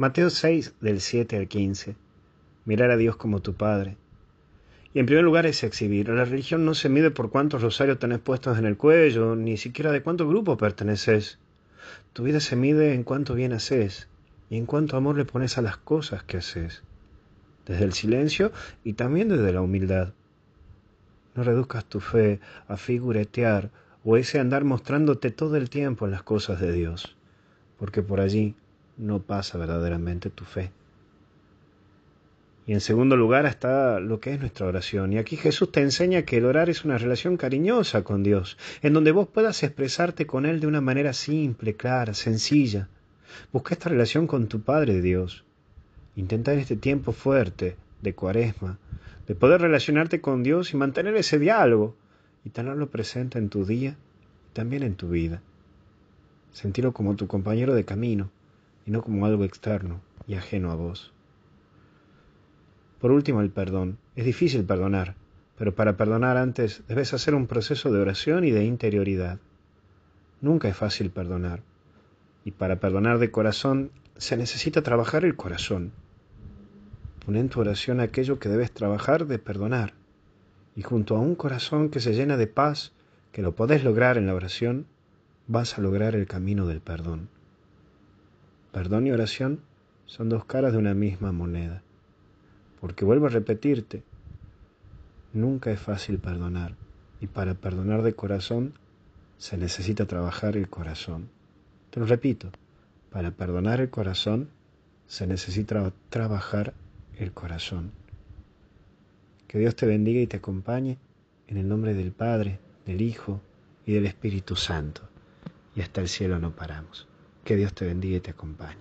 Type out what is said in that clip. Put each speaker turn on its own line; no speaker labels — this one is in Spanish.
Mateo 6, del 7 al 15. Mirar a Dios como tu Padre. Y en primer lugar es exhibir. La religión no se mide por cuántos rosarios tenés puestos en el cuello, ni siquiera de cuánto grupo perteneces. Tu vida se mide en cuánto bien haces y en cuánto amor le pones a las cosas que haces. Desde el silencio y también desde la humildad. No reduzcas tu fe a figuretear o ese andar mostrándote todo el tiempo en las cosas de Dios, porque por allí no pasa verdaderamente tu fe. Y en segundo lugar está lo que es nuestra oración. Y aquí Jesús te enseña que el orar es una relación cariñosa con Dios, en donde vos puedas expresarte con Él de una manera simple, clara, sencilla. Busca esta relación con tu Padre Dios. Intenta en este tiempo fuerte de cuaresma, de poder relacionarte con Dios y mantener ese diálogo y tenerlo presente en tu día y también en tu vida. Sentirlo como tu compañero de camino y no como algo externo y ajeno a vos. Por último, el perdón. Es difícil perdonar, pero para perdonar antes debes hacer un proceso de oración y de interioridad. Nunca es fácil perdonar, y para perdonar de corazón se necesita trabajar el corazón. Pon en tu oración aquello que debes trabajar de perdonar, y junto a un corazón que se llena de paz, que lo podés lograr en la oración, vas a lograr el camino del perdón. Perdón y oración son dos caras de una misma moneda. Porque vuelvo a repetirte, nunca es fácil perdonar y para perdonar de corazón se necesita trabajar el corazón. Te lo repito, para perdonar el corazón se necesita trabajar el corazón. Que Dios te bendiga y te acompañe en el nombre del Padre, del Hijo y del Espíritu Santo. Y hasta el cielo no paramos. Que Dios te bendiga y te acompañe.